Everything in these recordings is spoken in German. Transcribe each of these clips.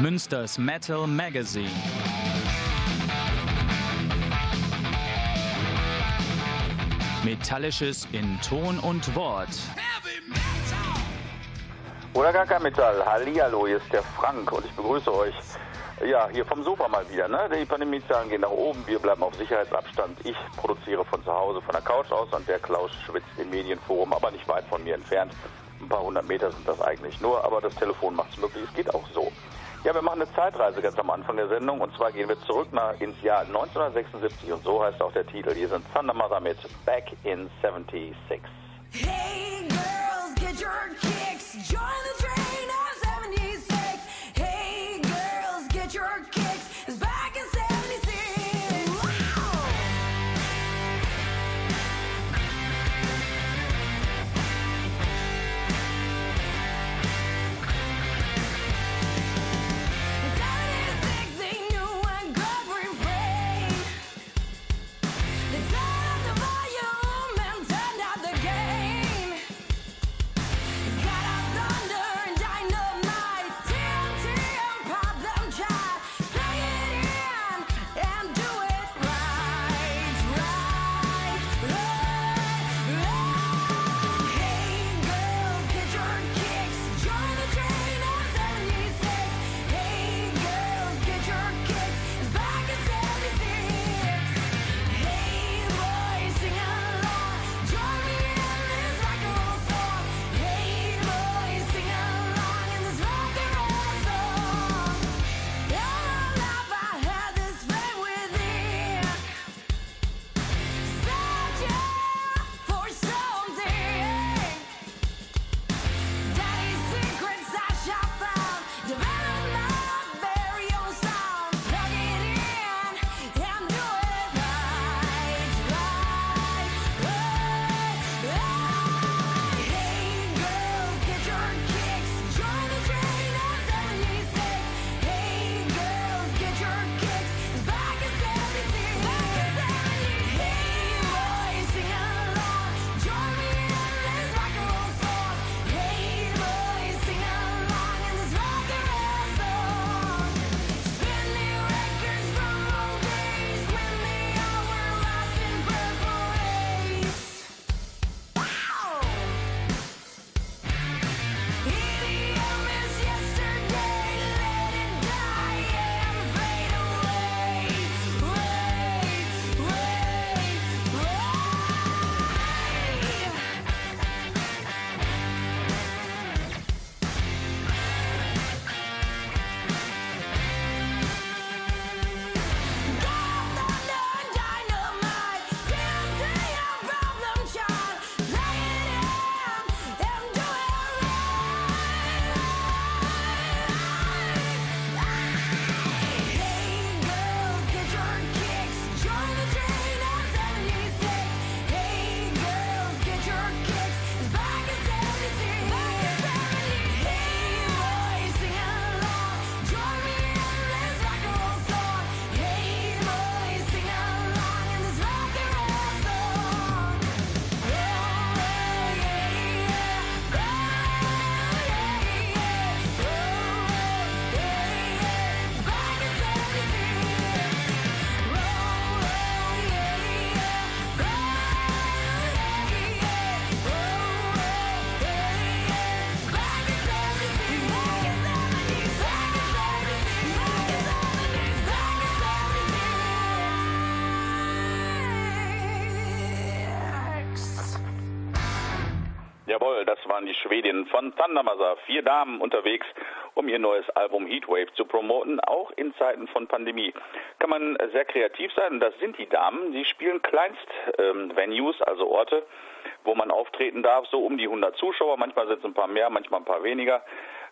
Münsters Metal Magazine. Metallisches in Ton und Wort. Oder gar kein Metall. Hallihallo, hier ist der Frank und ich begrüße euch. Ja, hier vom Sofa mal wieder. Ne? Die Pandemiezahlen gehen nach oben, wir bleiben auf Sicherheitsabstand. Ich produziere von zu Hause, von der Couch aus und der Klaus schwitzt im Medienforum, aber nicht weit von mir entfernt. Ein paar hundert Meter sind das eigentlich nur, aber das Telefon macht es möglich. Es geht auch so. Ja, wir machen eine Zeitreise ganz am Anfang der Sendung und zwar gehen wir zurück nach, ins Jahr 1976 und so heißt auch der Titel. Hier sind Thunder Mother mit Back in 76. Hey girls, get your kicks, join the train waren die Schwedinnen von Thundermother. Vier Damen unterwegs, um ihr neues Album Heatwave zu promoten, auch in Zeiten von Pandemie. Kann man sehr kreativ sein das sind die Damen. Sie spielen Kleinst-Venues, also Orte, wo man auftreten darf, so um die 100 Zuschauer, manchmal sind es ein paar mehr, manchmal ein paar weniger.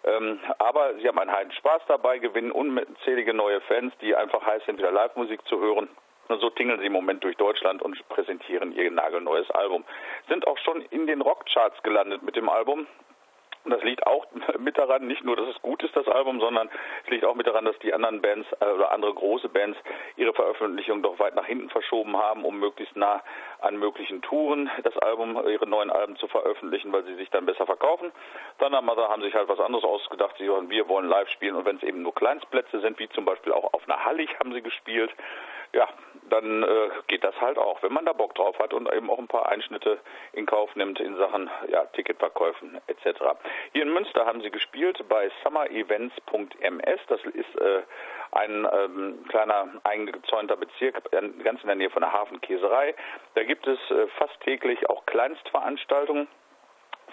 Ähm, aber sie haben einen heiden Spaß dabei, gewinnen unzählige neue Fans, die einfach heiß sind, wieder Live-Musik zu hören. Und so tingeln sie im Moment durch Deutschland und präsentieren ihr nagelneues Album. Sind auch schon in den Rockcharts gelandet mit dem Album. Und das liegt auch mit daran, nicht nur, dass es gut ist, das Album, sondern es liegt auch mit daran, dass die anderen Bands äh, oder andere große Bands ihre Veröffentlichung doch weit nach hinten verschoben haben, um möglichst nah an möglichen Touren das Album, ihre neuen Alben zu veröffentlichen, weil sie sich dann besser verkaufen. Thunder Mother haben sich halt was anderes ausgedacht. Sie sagen, wir wollen live spielen und wenn es eben nur Kleinstplätze sind, wie zum Beispiel auch auf einer Hallig haben sie gespielt, ja, dann äh, geht das halt auch, wenn man da Bock drauf hat und eben auch ein paar Einschnitte in Kauf nimmt in Sachen ja, Ticketverkäufen etc. Hier in Münster haben sie gespielt bei summerevents.ms. Das ist äh, ein ähm, kleiner eingezäunter Bezirk ganz in der Nähe von der Hafenkäserei. Da gibt es äh, fast täglich auch Kleinstveranstaltungen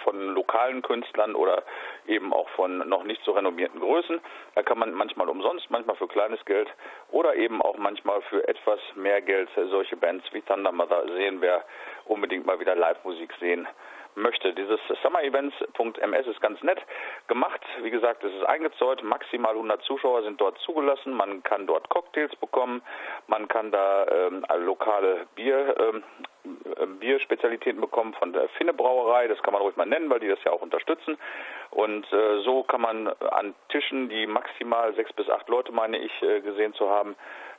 von lokalen Künstlern oder eben auch von noch nicht so renommierten Größen. Da kann man manchmal umsonst, manchmal für kleines Geld oder eben auch manchmal für etwas mehr Geld solche Bands wie Thunder Mother sehen, wer unbedingt mal wieder Live-Musik sehen möchte. Dieses summerevents.ms ist ganz nett gemacht. Wie gesagt, es ist eingezäunt. Maximal 100 Zuschauer sind dort zugelassen. Man kann dort Cocktails bekommen. Man kann da ähm, lokale Bier, ähm, Bierspezialitäten bekommen von der Finne Brauerei. Das kann man ruhig mal nennen, weil die das ja auch unterstützen. Und äh, so kann man an Tischen, die maximal sechs bis acht Leute, meine ich, äh, gesehen zu haben,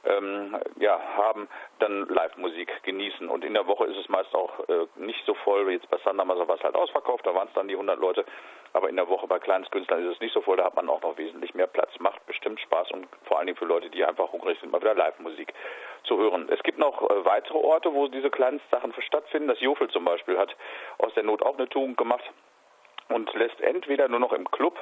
ähm, ja, haben, dann Live-Musik genießen. Und in der Woche ist es meist auch äh, nicht so voll wie jetzt bei Sandermaser war es halt ausverkauft, da waren es dann die 100 Leute. Aber in der Woche bei Kleinstkünstlern ist es nicht so voll, da hat man auch noch wesentlich mehr Platz. Macht bestimmt Spaß und vor allen Dingen für Leute, die einfach hungrig sind, mal wieder Live-Musik zu hören. Es gibt noch äh, weitere Orte, wo diese Kleinstsachen stattfinden. Das Jofel zum Beispiel hat aus der Not auch eine Tugend gemacht und lässt entweder nur noch im Club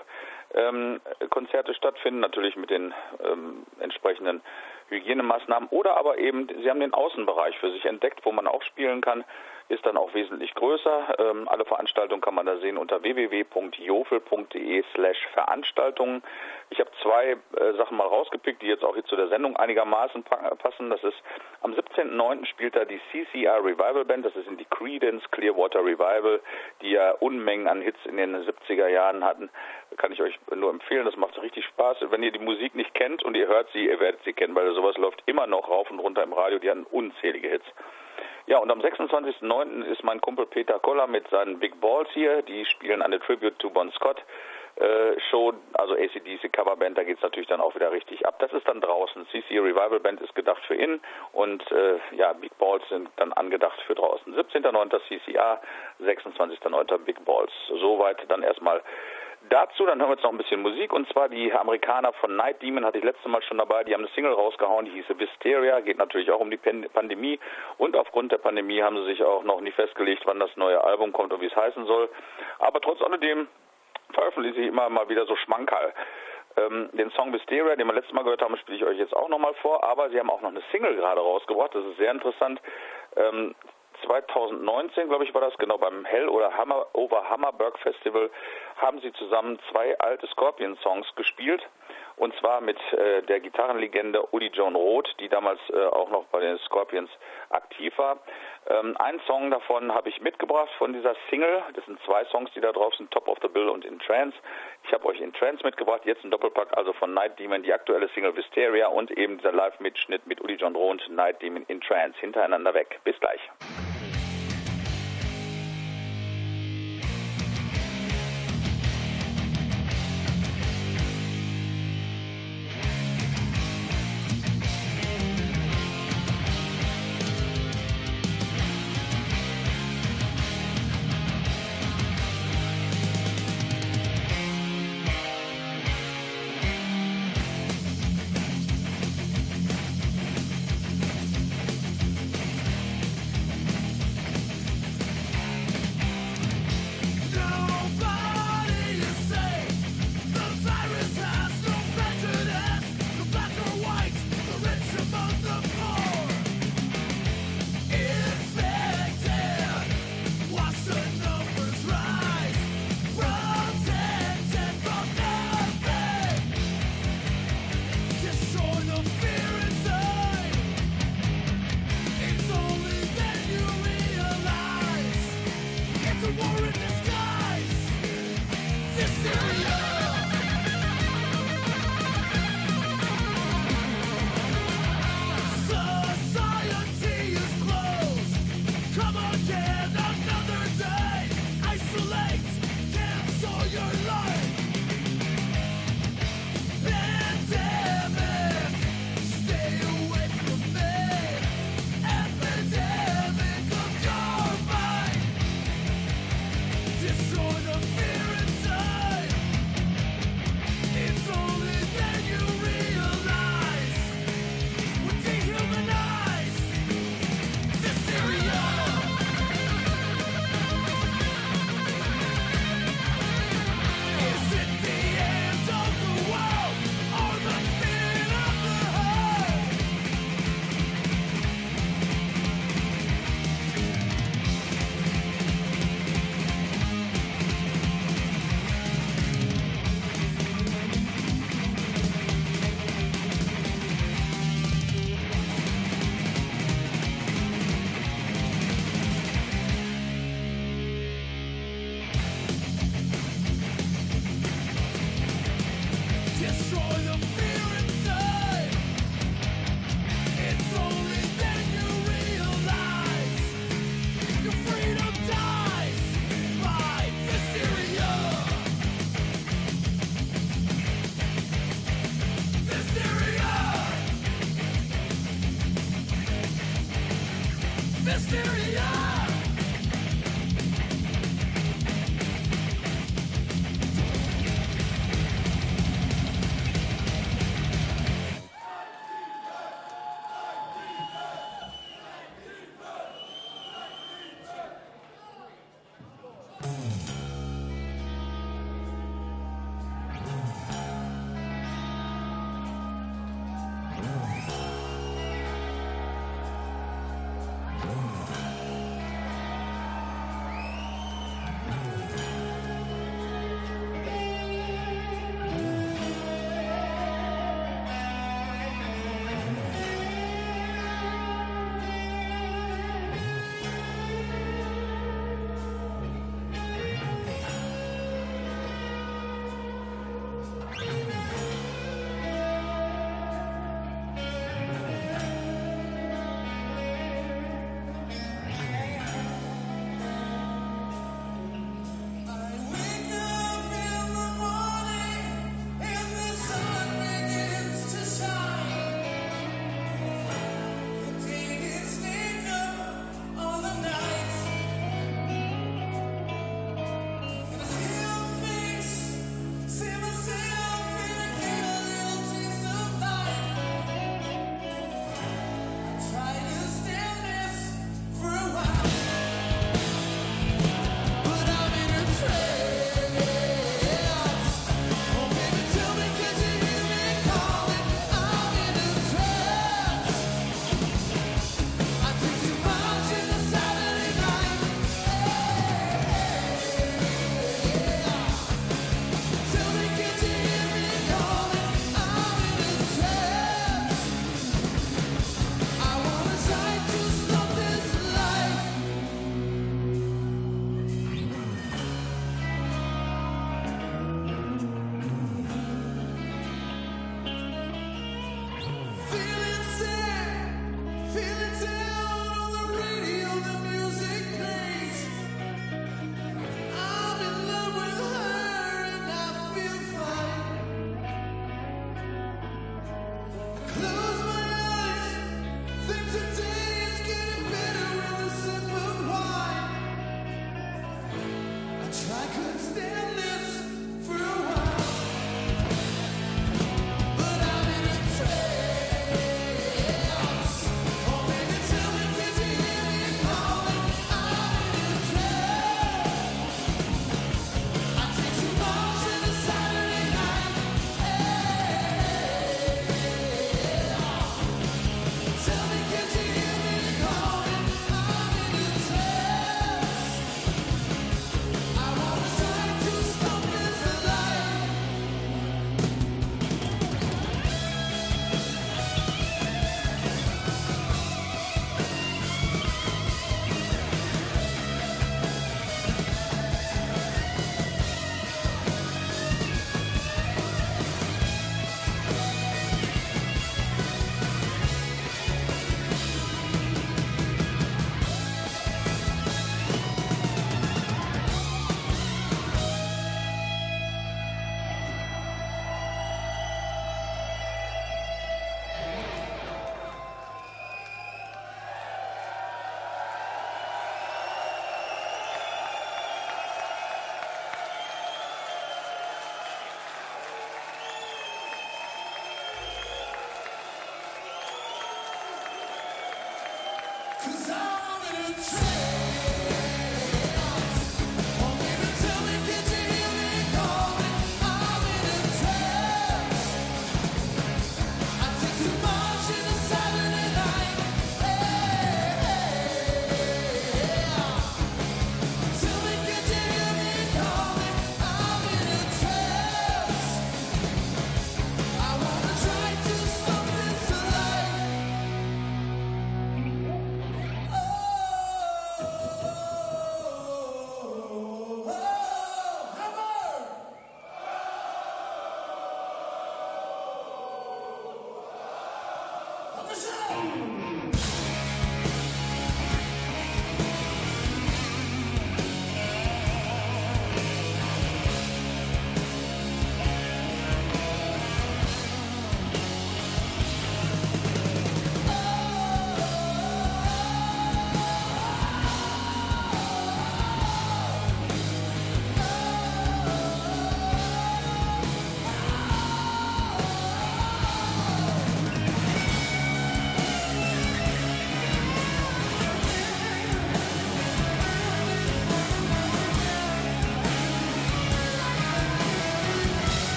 ähm, Konzerte stattfinden, natürlich mit den ähm, entsprechenden Hygienemaßnahmen, oder aber eben, sie haben den Außenbereich für sich entdeckt, wo man auch spielen kann, ist dann auch wesentlich größer. Ähm, alle Veranstaltungen kann man da sehen unter www.jofel.de slash Veranstaltungen. Ich habe zwei äh, Sachen mal rausgepickt, die jetzt auch hier zu der Sendung einigermaßen passen. Das ist am 17.09. spielt da die CCR Revival Band, das in die Credence Clearwater Revival, die ja Unmengen an Hits in den 70er Jahren hatten. Kann ich euch nur empfehlen, das macht richtig Spaß. Wenn ihr die Musik nicht kennt und ihr hört sie, ihr werdet sie kennen, weil sowas läuft immer noch rauf und runter im Radio, die hatten unzählige Hits. Ja, und am 26.09. ist mein Kumpel Peter Koller mit seinen Big Balls hier. Die spielen eine Tribute to Bon Scott. Äh, Show, also ACDC Coverband, da geht es natürlich dann auch wieder richtig ab. Das ist dann draußen. CC Revival Band ist gedacht für innen und äh, ja, Big Balls sind dann angedacht für draußen. 17.09. CCA, 26.09. Big Balls. Soweit dann erstmal Dazu, dann hören wir jetzt noch ein bisschen Musik und zwar die Amerikaner von Night Demon hatte ich letztes Mal schon dabei, die haben eine Single rausgehauen, die hieße Wisteria, geht natürlich auch um die Pandemie und aufgrund der Pandemie haben sie sich auch noch nicht festgelegt, wann das neue Album kommt und wie es heißen soll. Aber trotz alledem veröffentlichen sie immer mal wieder so Schmankerl. Ähm, den Song Wisteria, den wir letztes Mal gehört haben, spiele ich euch jetzt auch nochmal vor, aber sie haben auch noch eine Single gerade rausgebracht, das ist sehr interessant. Ähm, 2019, glaube ich, war das genau beim Hell oder Hammer over Hammerberg Festival, haben sie zusammen zwei alte Scorpion-Songs gespielt. Und zwar mit äh, der Gitarrenlegende Uli John Roth, die damals äh, auch noch bei den Scorpions aktiv war. Ähm, einen Song davon habe ich mitgebracht von dieser Single. Das sind zwei Songs, die da drauf sind, Top of the Bill und In Trance. Ich habe euch In Trance mitgebracht, jetzt ein Doppelpack, also von Night Demon, die aktuelle Single Wisteria und eben dieser Live-Mitschnitt mit Uli John Roth, Night Demon In Trance, hintereinander weg. Bis gleich.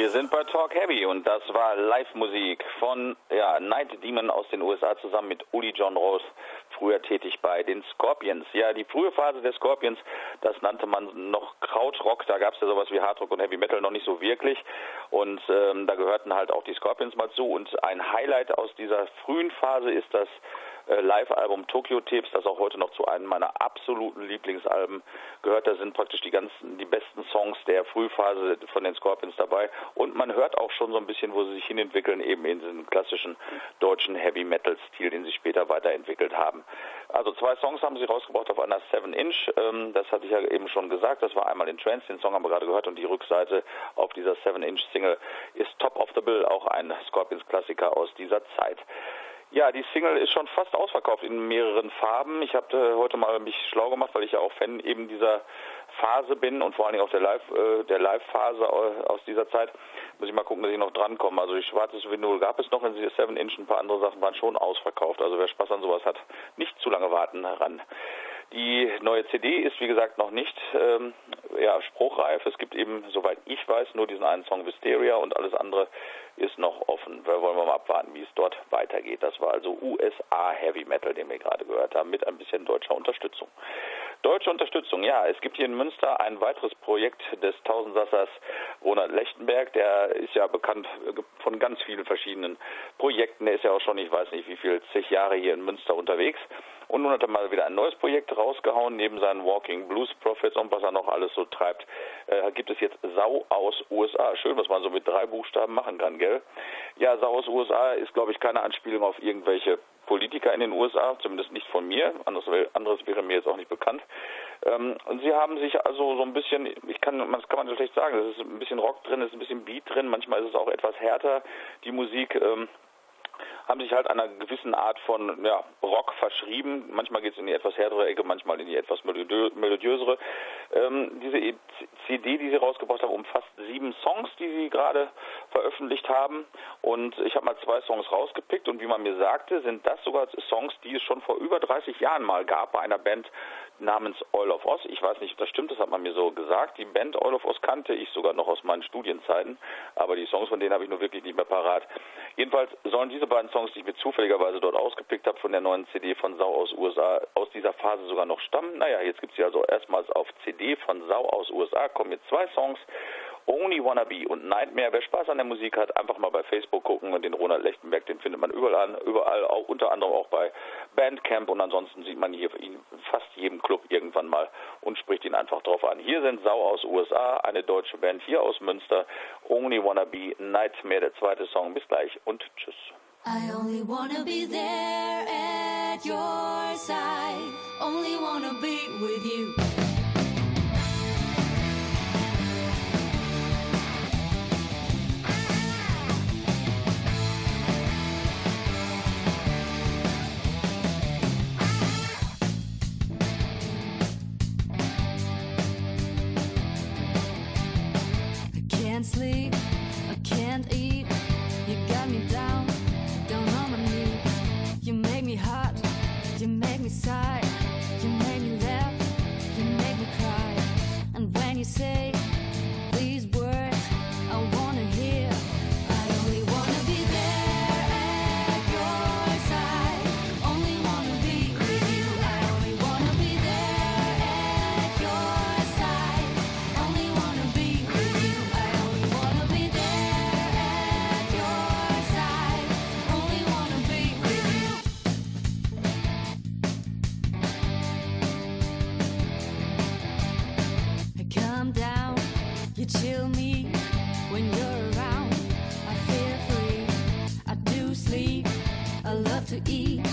Wir sind bei Talk Heavy und das war Live-Musik von ja, Night Demon aus den USA zusammen mit Uli John Rose, früher tätig bei den Scorpions. Ja, die frühe Phase der Scorpions, das nannte man noch Krautrock, da gab es ja sowas wie Hardrock und Heavy Metal noch nicht so wirklich und ähm, da gehörten halt auch die Scorpions mal zu und ein Highlight aus dieser frühen Phase ist das Live-Album Tokyo Tapes, das auch heute noch zu einem meiner absoluten Lieblingsalben gehört. Da sind praktisch die ganzen, die besten Songs der Frühphase von den Scorpions dabei. Und man hört auch schon so ein bisschen, wo sie sich hinentwickeln, eben in diesem klassischen deutschen Heavy Metal Stil, den sie später weiterentwickelt haben. Also zwei Songs haben sie rausgebracht auf einer 7 Inch. Ähm, das hatte ich ja eben schon gesagt. Das war einmal in Trance, den Song haben wir gerade gehört, und die Rückseite auf dieser 7 Inch Single ist Top of the Bill, auch ein Scorpions Klassiker aus dieser Zeit. Ja, die Single ist schon fast ausverkauft in mehreren Farben. Ich habe äh, heute mal mich schlau gemacht, weil ich ja auch Fan eben dieser Phase bin und vor allen Dingen auch der Live äh, der Live Phase aus dieser Zeit. Muss ich mal gucken, dass ich noch drankomme. Also die schwarzes Vinyl gab es noch in 7 Inch, ein paar andere Sachen waren schon ausverkauft. Also wer Spaß an sowas hat, nicht zu lange warten ran. Die neue CD ist, wie gesagt, noch nicht ähm, ja, spruchreif. Es gibt eben, soweit ich weiß, nur diesen einen Song Wisteria und alles andere ist noch offen. Wir wollen wir mal abwarten, wie es dort weitergeht. Das war also USA Heavy Metal, den wir gerade gehört haben, mit ein bisschen deutscher Unterstützung. Deutsche Unterstützung, ja. Es gibt hier in Münster ein weiteres Projekt des Tausendsassers Ronald Lechtenberg. Der ist ja bekannt von ganz vielen verschiedenen Projekten. Der ist ja auch schon, ich weiß nicht wie viel, zig Jahre hier in Münster unterwegs. Und nun hat er mal wieder ein neues Projekt rausgehauen, neben seinen Walking Blues Prophets und was er noch alles so treibt, äh, gibt es jetzt Sau aus USA. Schön, was man so mit drei Buchstaben machen kann, gell? Ja, Sau aus USA ist, glaube ich, keine Anspielung auf irgendwelche Politiker in den USA, zumindest nicht von mir, anderes, anderes wäre mir jetzt auch nicht bekannt. Ähm, und sie haben sich also so ein bisschen, ich kann, das kann man so schlecht sagen, es ist ein bisschen Rock drin, es ist ein bisschen Beat drin, manchmal ist es auch etwas härter, die Musik. Ähm, haben sich halt einer gewissen Art von ja, Rock verschrieben. Manchmal geht es in die etwas härtere Ecke, manchmal in die etwas melodiösere. Ähm, diese e CD, die sie rausgebracht haben, umfasst sieben Songs, die sie gerade veröffentlicht haben. Und ich habe mal zwei Songs rausgepickt und wie man mir sagte, sind das sogar Songs, die es schon vor über 30 Jahren mal gab bei einer Band namens Oil of Oz. Ich weiß nicht, ob das stimmt, das hat man mir so gesagt. Die Band Oil of Oz kannte ich sogar noch aus meinen Studienzeiten, aber die Songs von denen habe ich nur wirklich nicht mehr parat. Jedenfalls sollen diese beiden Songs die ich mir zufälligerweise dort ausgepickt habe von der neuen CD von Sau aus USA, aus dieser Phase sogar noch stammen. Naja, jetzt gibt es sie also erstmals auf CD von Sau aus USA, kommen jetzt zwei Songs. Only Wanna Be und Nightmare. Wer Spaß an der Musik hat, einfach mal bei Facebook gucken und den Ronald Lechtenberg, den findet man überall, überall auch unter anderem auch bei Bandcamp und ansonsten sieht man hier ihn fast jedem Club irgendwann mal und spricht ihn einfach drauf an. Hier sind Sau aus USA, eine deutsche Band hier aus Münster. Only Wanna Be Nightmare, der zweite Song. Bis gleich und tschüss. I only wanna be there at your side. Only wanna be with you. I can't sleep, I can't eat. You make me sigh, you make me laugh, you make me cry. And when you say to eat.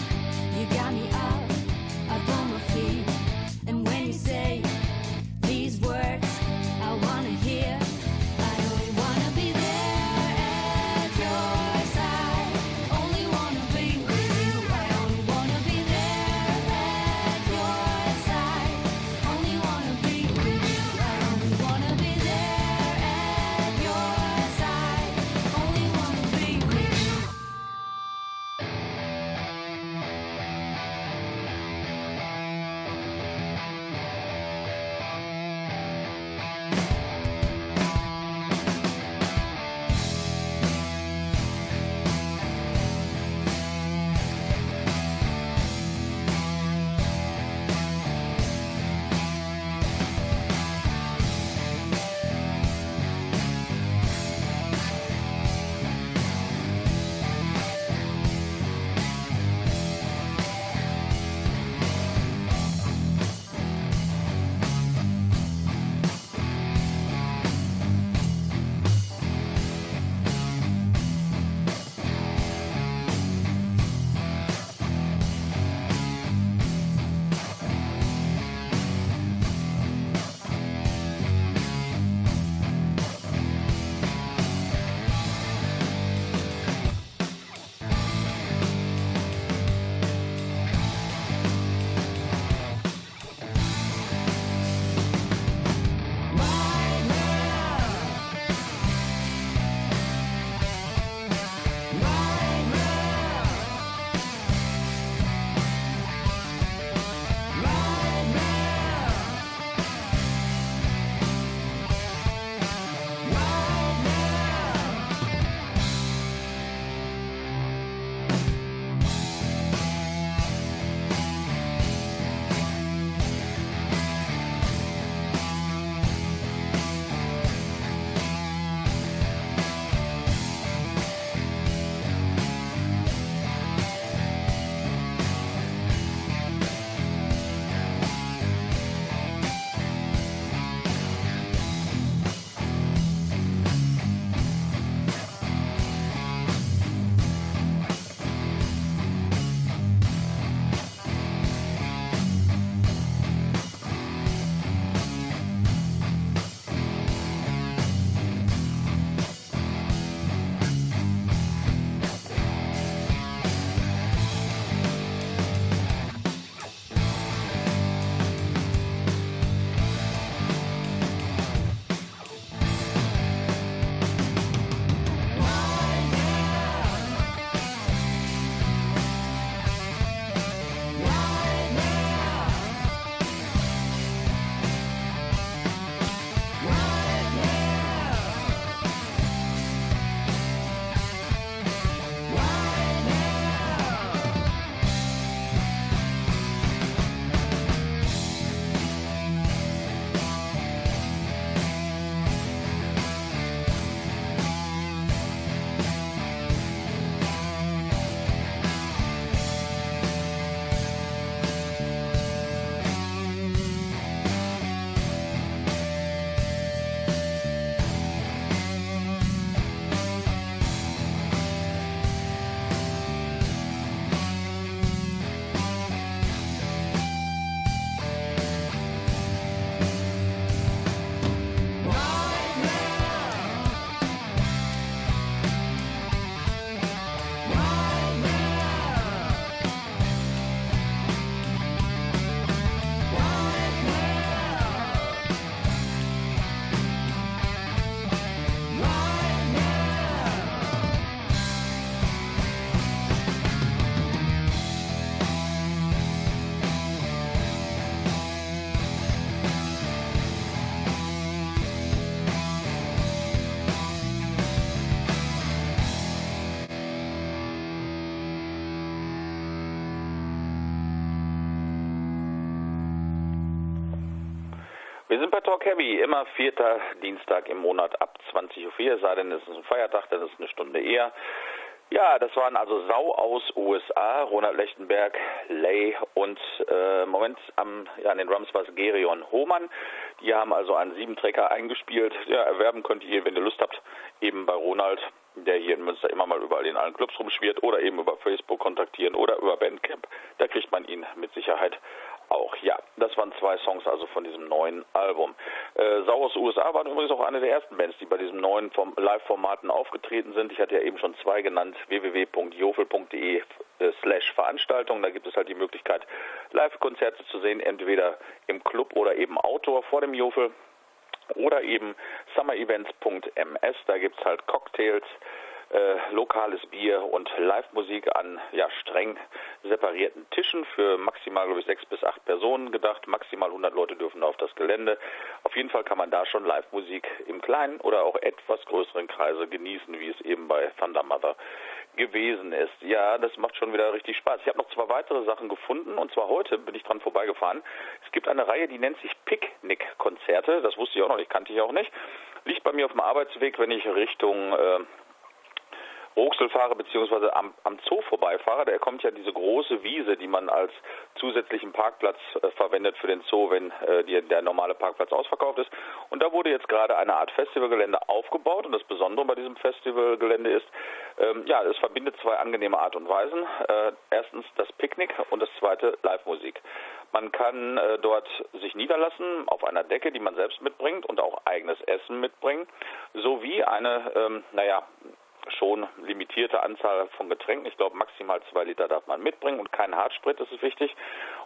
Talk Heavy, immer vierter Dienstag im Monat ab 20.04 Uhr, sei denn, es ist ein Feiertag, dann ist es eine Stunde eher. Ja, das waren also Sau aus USA, Ronald Lechtenberg, Lay und äh, Moment am, ja, an den Drums war es Gerion Hohmann. Die haben also einen Siebentrecker eingespielt. Ja, erwerben könnt ihr, wenn ihr Lust habt, eben bei Ronald, der hier in Münster immer mal überall in allen Clubs rumschwirrt oder eben über Facebook kontaktieren oder über Bandcamp. Da kriegt man ihn mit Sicherheit auch. Ja, das waren zwei Songs also von diesem neuen Album. Äh, Sau USA waren übrigens auch eine der ersten Bands, die bei diesem neuen Form Live-Formaten aufgetreten sind. Ich hatte ja eben schon zwei genannt, www.jofel.de äh, slash Veranstaltung. Da gibt es halt die Möglichkeit, Live-Konzerte zu sehen, entweder im Club oder eben Outdoor vor dem Jofel oder eben summerevents.ms. Da gibt es halt Cocktails, äh, lokales Bier und Live-Musik an ja, streng separierten Tischen für maximal, glaube ich, sechs bis acht Personen gedacht. Maximal 100 Leute dürfen auf das Gelände. Auf jeden Fall kann man da schon Live-Musik im kleinen oder auch etwas größeren Kreise genießen, wie es eben bei Thunder Mother gewesen ist. Ja, das macht schon wieder richtig Spaß. Ich habe noch zwei weitere Sachen gefunden und zwar heute bin ich dran vorbeigefahren. Es gibt eine Reihe, die nennt sich Picknick-Konzerte. Das wusste ich auch noch nicht, kannte ich auch nicht. Liegt bei mir auf dem Arbeitsweg, wenn ich Richtung äh, Roxel fahre, beziehungsweise am, am Zoo vorbeifahre, da kommt ja diese große Wiese, die man als zusätzlichen Parkplatz äh, verwendet für den Zoo, wenn äh, die, der normale Parkplatz ausverkauft ist. Und da wurde jetzt gerade eine Art Festivalgelände aufgebaut. Und das Besondere bei diesem Festivalgelände ist, ähm, ja, es verbindet zwei angenehme Art und Weisen. Äh, erstens das Picknick und das zweite Live-Musik. Man kann äh, dort sich niederlassen auf einer Decke, die man selbst mitbringt und auch eigenes Essen mitbringen, sowie eine, ähm, naja, schon limitierte Anzahl von Getränken. Ich glaube, maximal zwei Liter darf man mitbringen und kein Hartsprit, das ist wichtig.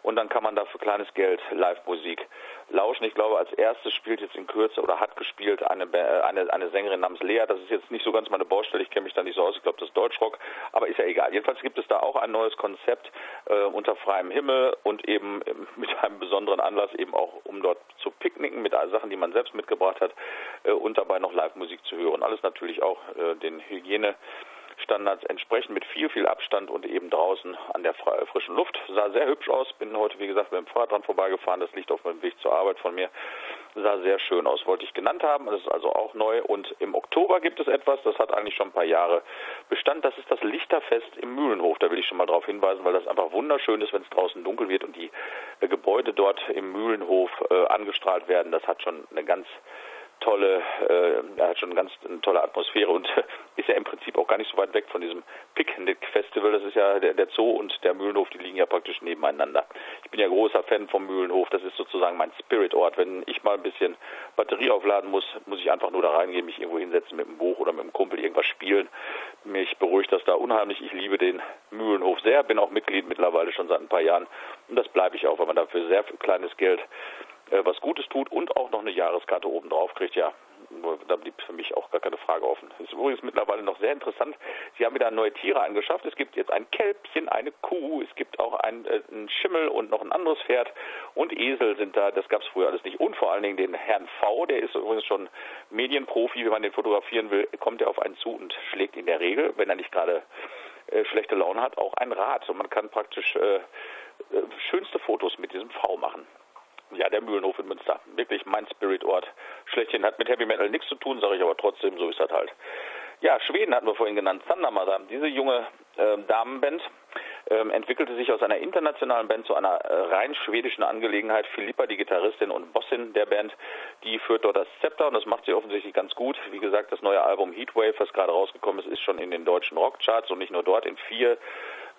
Und dann kann man da für kleines Geld Live-Musik lauschen. Ich glaube, als erstes spielt jetzt in Kürze oder hat gespielt eine, eine, eine Sängerin namens Lea. Das ist jetzt nicht so ganz meine Baustelle, ich kenne mich da nicht so aus. Ich glaube, das ist Deutschrock, aber ist ja egal. Jedenfalls gibt es da auch ein neues Konzept äh, unter freiem Himmel und eben mit einem besonderen Anlass eben auch, um dort zu picknicken mit Sachen, die man selbst mitgebracht hat äh, und dabei noch Live-Musik zu hören. Alles natürlich auch äh, den Hygiene Standards entsprechend mit viel, viel Abstand und eben draußen an der frischen Luft. Sah sehr hübsch aus. Bin heute, wie gesagt, mit dem Fahrrad dran vorbeigefahren. Das liegt auf meinem Weg zur Arbeit von mir. Sah sehr schön aus. Wollte ich genannt haben. Das ist also auch neu. Und im Oktober gibt es etwas, das hat eigentlich schon ein paar Jahre Bestand. Das ist das Lichterfest im Mühlenhof. Da will ich schon mal darauf hinweisen, weil das einfach wunderschön ist, wenn es draußen dunkel wird und die Gebäude dort im Mühlenhof äh, angestrahlt werden. Das hat schon eine ganz tolle, äh, er hat schon eine ganz eine tolle Atmosphäre und ist ja im Prinzip auch gar nicht so weit weg von diesem Picknick-Festival. Das ist ja der, der Zoo und der Mühlenhof, die liegen ja praktisch nebeneinander. Ich bin ja großer Fan vom Mühlenhof. Das ist sozusagen mein Spirit-Ort. Wenn ich mal ein bisschen Batterie aufladen muss, muss ich einfach nur da reingehen, mich irgendwo hinsetzen mit einem Buch oder mit einem Kumpel irgendwas spielen. Mich beruhigt das da unheimlich. Ich liebe den Mühlenhof sehr, bin auch Mitglied mittlerweile schon seit ein paar Jahren und das bleibe ich auch, weil man dafür sehr kleines Geld was Gutes tut und auch noch eine Jahreskarte oben drauf kriegt, ja, da blieb für mich auch gar keine Frage offen. Das ist übrigens mittlerweile noch sehr interessant. Sie haben wieder neue Tiere angeschafft. Es gibt jetzt ein Kälbchen, eine Kuh, es gibt auch ein, äh, einen Schimmel und noch ein anderes Pferd und Esel sind da. Das gab es früher alles nicht. Und vor allen Dingen den Herrn V, der ist übrigens schon Medienprofi. Wenn man den fotografieren will, kommt er auf einen zu und schlägt in der Regel, wenn er nicht gerade äh, schlechte Laune hat, auch ein Rad. Und man kann praktisch äh, äh schönste Fotos mit diesem V machen. Ja, der Mühlenhof in Münster. Wirklich mein Spirit-Ort. Schlechtchen hat mit Heavy Metal nichts zu tun, sage ich aber trotzdem, so ist das halt. Ja, Schweden hatten wir vorhin genannt. Thunder Mother. Diese junge äh, Damenband ähm, entwickelte sich aus einer internationalen Band zu einer äh, rein schwedischen Angelegenheit. Philippa, die Gitarristin und Bossin der Band, die führt dort das Zepter und das macht sie offensichtlich ganz gut. Wie gesagt, das neue Album Heatwave, was gerade rausgekommen ist, ist schon in den deutschen Rockcharts und nicht nur dort, in vier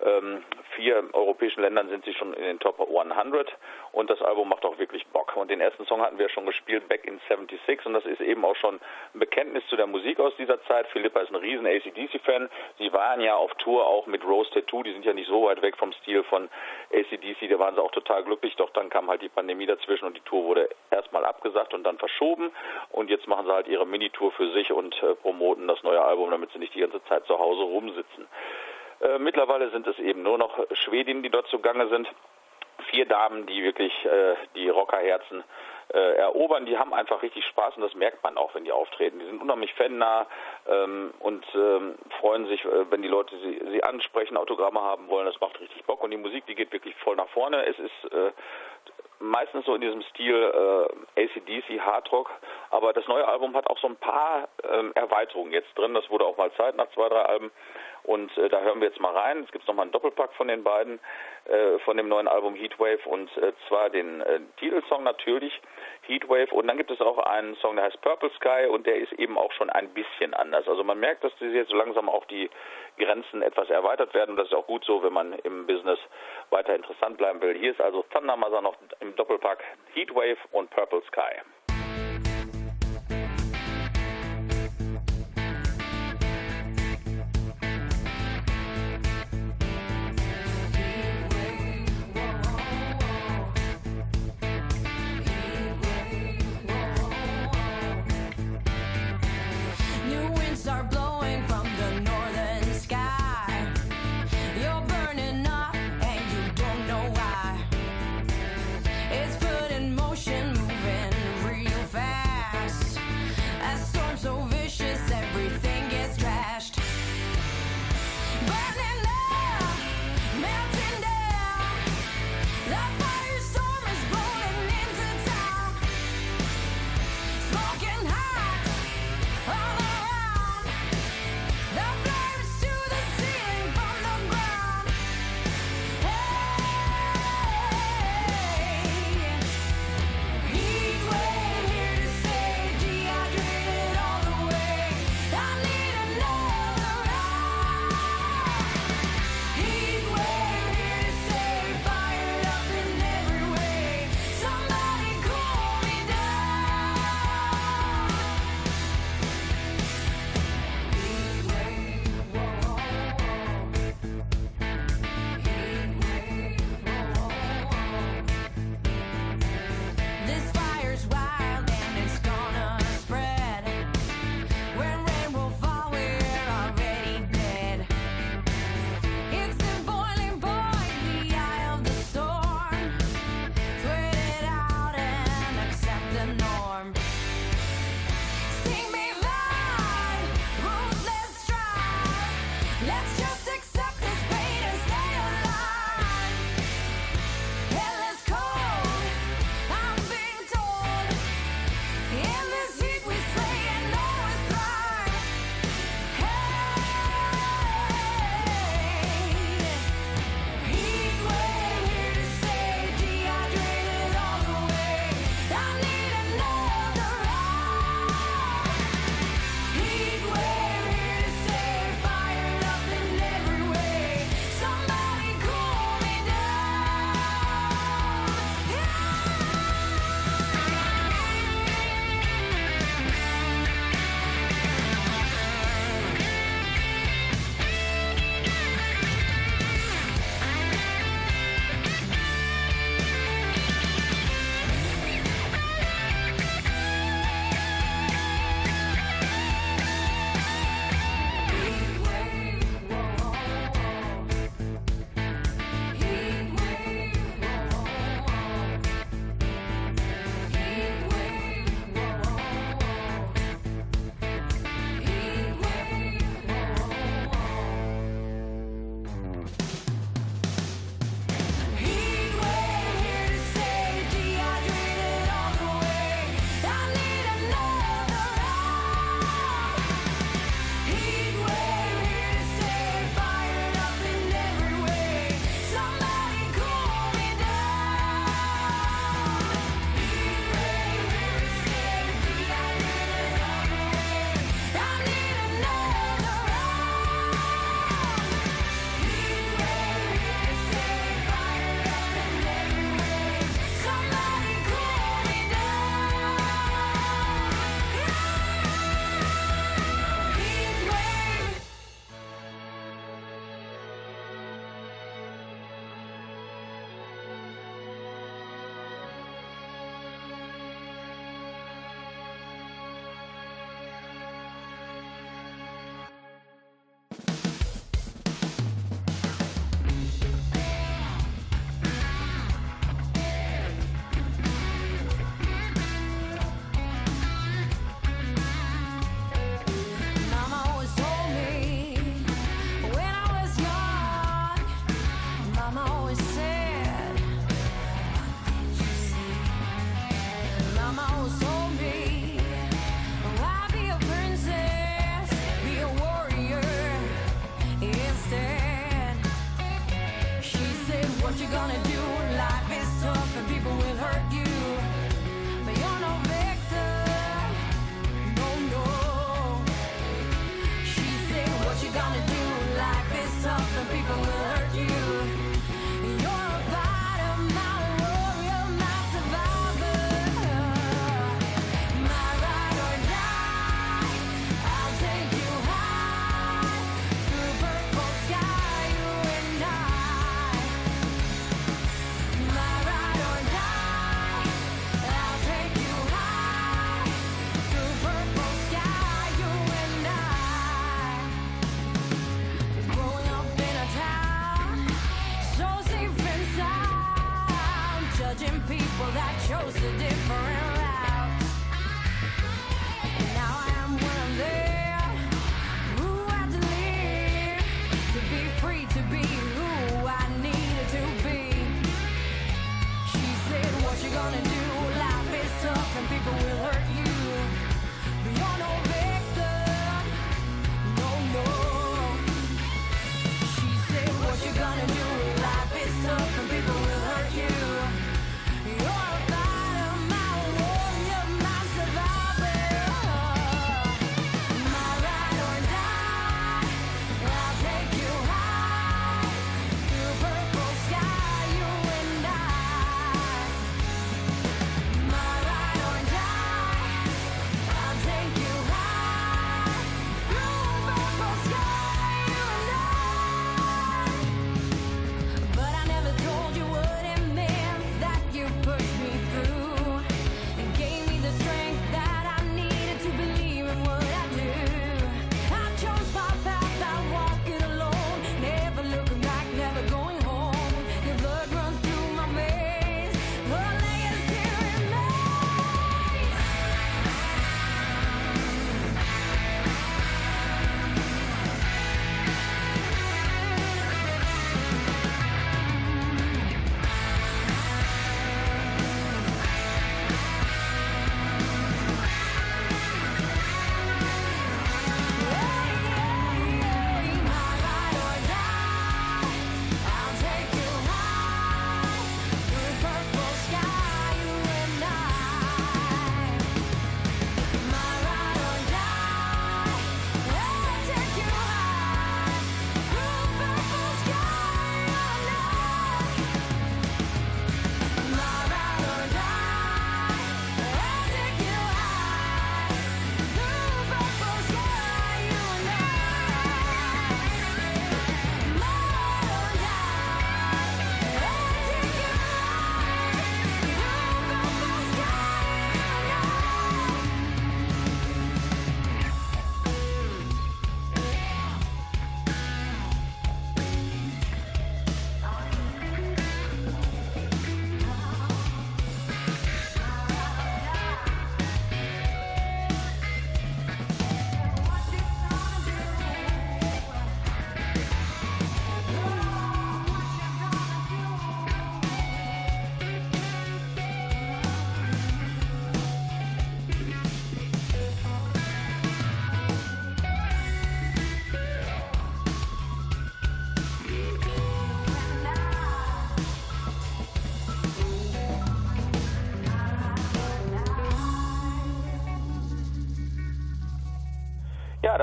ähm, vier europäischen Ländern sind sie schon in den Top 100 und das Album macht auch wirklich Bock. Und den ersten Song hatten wir schon gespielt, Back in 76 und das ist eben auch schon ein Bekenntnis zu der Musik aus dieser Zeit. Philippa ist ein riesen ACDC-Fan. Sie waren ja auf Tour auch mit Rose Tattoo, die sind ja nicht so weit weg vom Stil von ACDC, da waren sie auch total glücklich, doch dann kam halt die Pandemie dazwischen und die Tour wurde erstmal abgesagt und dann verschoben und jetzt machen sie halt ihre Minitour für sich und äh, promoten das neue Album, damit sie nicht die ganze Zeit zu Hause rumsitzen. Äh, mittlerweile sind es eben nur noch Schwedinnen, die dort zugange sind. Vier Damen, die wirklich äh, die Rockerherzen äh, erobern. Die haben einfach richtig Spaß und das merkt man auch, wenn die auftreten. Die sind unheimlich fannah ähm, und ähm, freuen sich, äh, wenn die Leute sie, sie ansprechen, Autogramme haben wollen. Das macht richtig Bock und die Musik, die geht wirklich voll nach vorne. Es ist äh, meistens so in diesem Stil äh, ACDC, Hardrock. Aber das neue Album hat auch so ein paar ähm, Erweiterungen jetzt drin. Das wurde auch mal Zeit nach zwei, drei Alben. Und äh, da hören wir jetzt mal rein. Es gibt nochmal einen Doppelpack von den beiden, äh, von dem neuen Album Heatwave. Und äh, zwar den äh, Titelsong natürlich, Heatwave. Und dann gibt es auch einen Song, der heißt Purple Sky. Und der ist eben auch schon ein bisschen anders. Also man merkt, dass diese jetzt so langsam auch die Grenzen etwas erweitert werden. Und das ist auch gut so, wenn man im Business weiter interessant bleiben will. Hier ist also Thunder Mother noch im Doppelpack Heatwave und Purple Sky.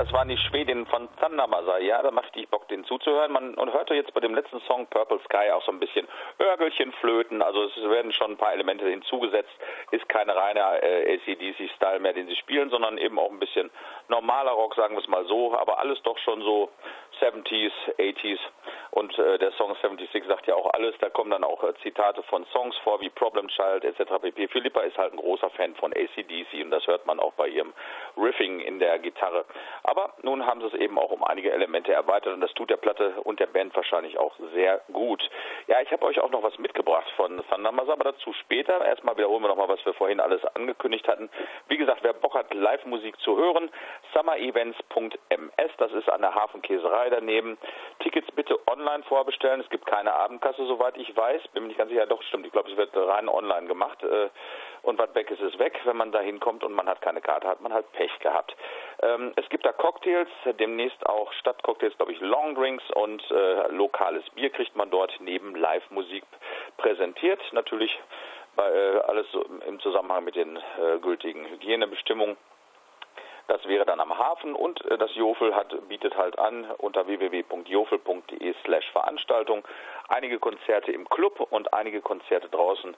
Das waren die Schwedinnen von Thundermother. Ja, da macht ich Bock, denen zuzuhören. Man und hörte jetzt bei dem letzten Song Purple Sky auch so ein bisschen Örgelchen, Flöten. Also es werden schon ein paar Elemente hinzugesetzt. Ist kein reiner äh, ACDC-Style mehr, den sie spielen, sondern eben auch ein bisschen normaler Rock, sagen wir es mal so. Aber alles doch schon so 70s, 80s. Und äh, der Song 76 sagt ja auch alles. Da kommen dann auch äh, Zitate von Songs vor, wie Problem Child etc. pp. Philippa ist halt ein großer Fan von ACDC und das hört man auch bei ihrem Riffing in der Gitarre. Aber nun haben sie es eben auch um einige Elemente erweitert und das tut der Platte und der Band wahrscheinlich auch sehr gut. Ja, ich habe euch auch noch was mitgebracht von Thundermother, aber dazu später. Erstmal wiederholen wir nochmal, was wir vorhin alles angekündigt hatten. Wie gesagt, wer Bock hat, Live-Musik zu hören, summerevents.ms, das ist an der Hafenkäserei daneben. Tickets bitte online vorbestellen. Es gibt keine Abendkasse, soweit ich weiß. Bin mir nicht ganz sicher, doch stimmt. Ich glaube, es wird rein online gemacht. Äh, Und was weg ist, ist weg. Wenn man da hinkommt und man hat keine Karte, hat man halt Pech gehabt. Ähm, es gibt da Cocktails, demnächst auch Stadtcocktails, glaube ich, Longdrinks und äh, lokales Bier kriegt man dort neben Live-Musik präsentiert. Natürlich bei, äh, alles im Zusammenhang mit den gültigen Hygienebestimmungen. Das wäre dann am Hafen und äh, das Jofel hat, bietet halt an unter www.jofel.de slash Veranstaltung einige Konzerte im Club und einige Konzerte draußen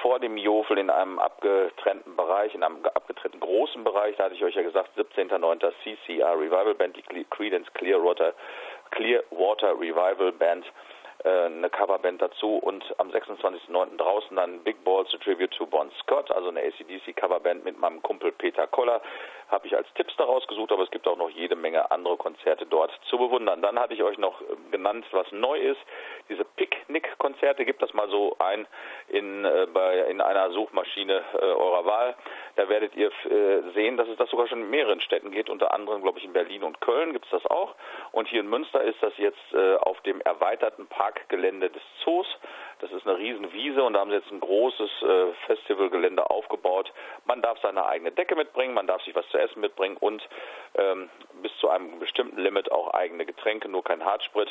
vor dem Jofel in einem abgetrennten Bereich, in einem abgetrennten großen Bereich. Da hatte ich euch ja gesagt, 17.09. CCR Revival Band, die Credence Clearwater, Clearwater Revival Band äh, eine Coverband dazu und am 26.09. draußen dann Big Balls, a Tribute to Bon Scott, also eine ACDC Coverband mit meinem Kumpel Peter Koller. Habe ich als Tipps daraus gesucht, aber es gibt auch noch jede Menge andere Konzerte dort zu bewundern. Dann hatte ich euch noch äh, genannt, was neu ist. Diese Picknick-Konzerte gibt das mal so ein in, äh, bei, in einer Suchmaschine äh, eurer Wahl. Da werdet ihr äh, sehen, dass es das sogar schon in mehreren Städten geht. Unter anderem, glaube ich, in Berlin und Köln gibt es das auch. Und hier in Münster ist das jetzt äh, auf dem erweiterten Parkgelände des Zoos. Das ist eine riesen Wiese und da haben sie jetzt ein großes äh, Festivalgelände aufgebaut. Man darf seine eigene Decke mitbringen, man darf sich was zu essen mitbringen und ähm, bis zu einem bestimmten Limit auch eigene Getränke, nur kein Hartsprit.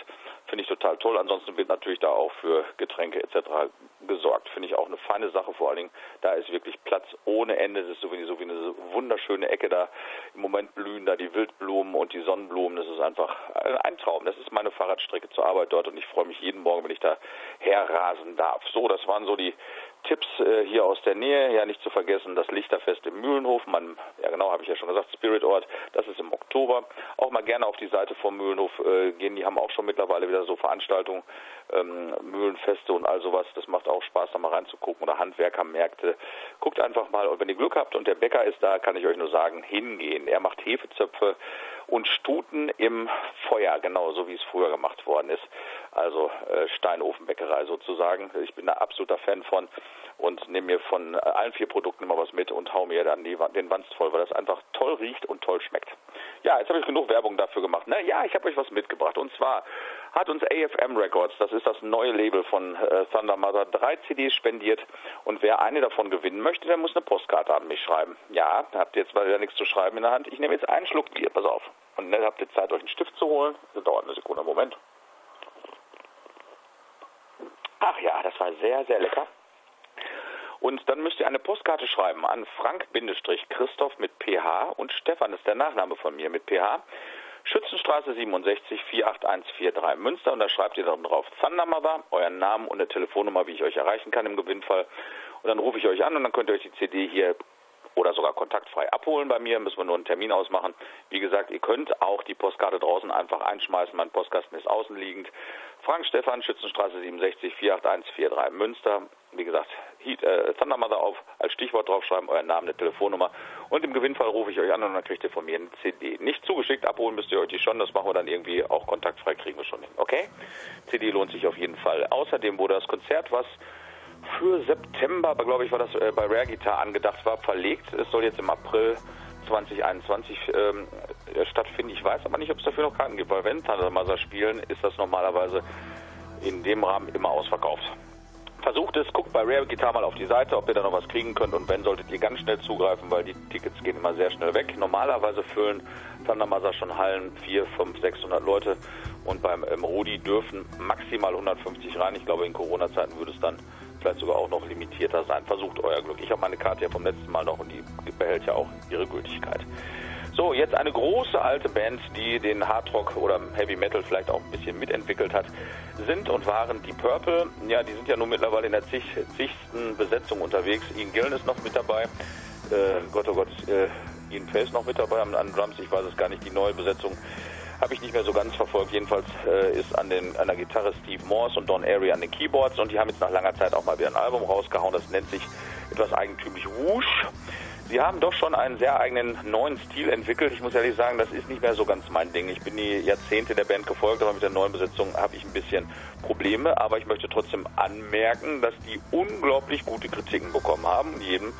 Finde ich total toll. Ansonsten wird natürlich da auch für Getränke etc. gesorgt. Finde ich auch eine feine Sache vor allen Dingen. Da ist wirklich Platz ohne Ende. Das ist so wie, so wie eine wunderschöne Ecke da. Im Moment blühen da die Wildblumen und die Sonnenblumen. Das ist einfach ein Traum. Das ist meine Fahrradstrecke zur Arbeit dort und ich freue mich jeden Morgen, wenn ich da herrasen darf. So, das waren so die Tipps äh, hier aus der Nähe. Ja, nicht zu vergessen, das Lichterfest im Mühlenhof. Man, ja genau, habe ich ja schon gesagt, Spirit Ort. Das ist im Oktober. Auch mal gerne auf die Seite vom Mühlenhof äh, gehen. Die haben auch schon mittlerweile wieder so Veranstaltungen, ähm, Mühlenfeste und all sowas. Das macht auch Spaß, da mal reinzugucken. Oder Handwerkermärkte. Guckt einfach mal. Und wenn ihr Glück habt und der Bäcker ist da, kann ich euch nur sagen, hingehen. Er macht Hefezöpfe und Stuten im Feuer, genau so wie es früher gemacht worden ist. Also äh, Steinofenbäckerei sozusagen. Ich bin da absoluter Fan von und nehme mir von allen vier Produkten immer was mit und hau mir dann die, den Wanst voll, weil das einfach toll riecht und toll schmeckt. Ja, jetzt habe ich genug Werbung dafür gemacht. Na ja, ich habe euch was mitgebracht und zwar hat uns AFM Records, das ist das neue Label von äh, Thunder Mother, drei CDs spendiert und wer eine davon gewinnen möchte, der muss eine Postkarte an mich schreiben. Ja, habt ihr jetzt mal wieder nichts zu schreiben in der Hand. Ich nehme jetzt einen Schluck Bier, pass auf. Und dann habt ihr Zeit, euch einen Stift zu holen. Das dauert eine Sekunde, Moment. Ach ja, das war sehr, sehr lecker. Und dann müsst ihr eine Postkarte schreiben an Frank-Christoph mit PH und Stefan ist der Nachname von mir mit PH. Schützenstraße 67 48143 Münster und da schreibt ihr dann drauf Thundermother, euren Namen und eine Telefonnummer, wie ich euch erreichen kann im Gewinnfall. Und dann rufe ich euch an und dann könnt ihr euch die CD hier oder sogar kontaktfrei abholen bei mir, müssen wir nur einen Termin ausmachen. Wie gesagt, ihr könnt auch die Postkarte draußen einfach einschmeißen, mein Postkasten ist außenliegend. Frank Stefan, Schützenstraße 67 48143 Münster. Wie gesagt, Heat, äh, Thunder auf, als Stichwort draufschreiben, euren Namen, eine Telefonnummer und im Gewinnfall rufe ich euch an und dann kriegt ihr von mir eine CD. Nicht zugeschickt, abholen müsst ihr euch die schon, das machen wir dann irgendwie auch kontaktfrei, kriegen wir schon hin, okay? CD lohnt sich auf jeden Fall. Außerdem wurde das Konzert, was für September, aber glaube ich, war das äh, bei Rare Guitar angedacht war, verlegt. Es soll jetzt im April 2021 ähm, stattfinden. Ich weiß aber nicht, ob es dafür noch Karten gibt, weil wenn Thunder Mother spielen, ist das normalerweise in dem Rahmen immer ausverkauft. Versucht es, guckt bei Rare Guitar mal auf die Seite, ob ihr da noch was kriegen könnt und wenn, solltet ihr ganz schnell zugreifen, weil die Tickets gehen immer sehr schnell weg. Normalerweise füllen Thunder Mother schon Hallen 4, 5, 600 Leute und beim ähm, Rudi dürfen maximal 150 rein. Ich glaube, in Corona-Zeiten würde es dann vielleicht sogar auch noch limitierter sein. Versucht euer Glück. Ich habe meine Karte ja vom letzten Mal noch und die behält ja auch ihre Gültigkeit. So, jetzt eine große alte Band, die den Hardrock oder Heavy Metal vielleicht auch ein bisschen mitentwickelt hat, sind und waren die Purple. Ja, die sind ja nun mittlerweile in der zig, zigsten Besetzung unterwegs. Ian Gillen ist noch mit dabei. Äh, Gott, oh Gott, äh, Ian Pace noch mit dabei an, an Drums. Ich weiß es gar nicht, die neue Besetzung habe ich nicht mehr so ganz verfolgt. Jedenfalls äh, ist an, den, an der Gitarre Steve Morse und Don Airy an den Keyboards und die haben jetzt nach langer Zeit auch mal wieder ein Album rausgehauen. Das nennt sich etwas eigentümlich Whoosh. Sie haben doch schon einen sehr eigenen neuen Stil entwickelt. Ich muss ehrlich sagen, das ist nicht mehr so ganz mein Ding. Ich bin die Jahrzehnte der Band gefolgt, aber mit der neuen Besetzung habe ich ein bisschen Probleme. Aber ich möchte trotzdem anmerken, dass die unglaublich gute Kritiken bekommen haben. Jedem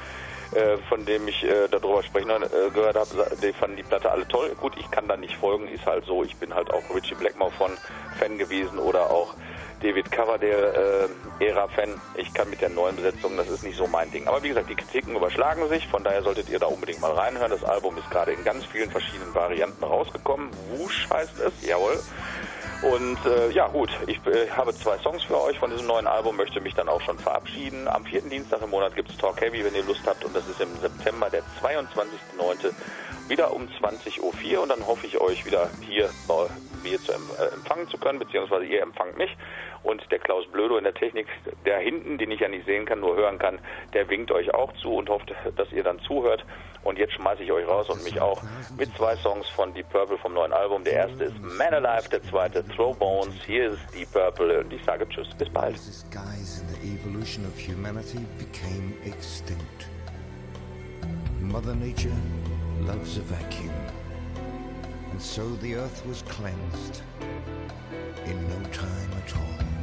äh, von dem ich äh, darüber sprechen äh, gehört habe, die fanden die Platte alle toll. Gut, ich kann da nicht folgen, ist halt so. Ich bin halt auch Richie Blackmore von Fan gewesen oder auch David Coverdale äh, Ära-Fan. Ich kann mit der neuen Besetzung, das ist nicht so mein Ding. Aber wie gesagt, die Kritiken überschlagen sich, von daher solltet ihr da unbedingt mal reinhören. Das Album ist gerade in ganz vielen verschiedenen Varianten rausgekommen. Wusch heißt es, jawohl. Und äh, ja gut, ich äh, habe zwei Songs für euch von diesem neuen Album, möchte mich dann auch schon verabschieden. Am vierten Dienstag im Monat gibt es Talk Heavy, wenn ihr Lust habt. Und das ist im September, der 22.09. wieder um 20.04 Uhr. Und dann hoffe ich euch wieder hier bei mir zu empfangen zu können, beziehungsweise ihr empfangt mich. Und der Klaus Blödo in der Technik, der hinten, den ich ja nicht sehen kann, nur hören kann, der winkt euch auch zu und hofft, dass ihr dann zuhört. Und jetzt schmeiße ich euch raus und mich auch mit zwei Songs von Deep Purple vom neuen Album. Der erste ist Man Alive, der zweite Throw Bones. Hier ist Deep Purple und ich sage Tschüss, bis bald. Mother Nature loves a vacuum. And so the earth was cleansed in no time at. All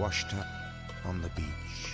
Washed up on the beach.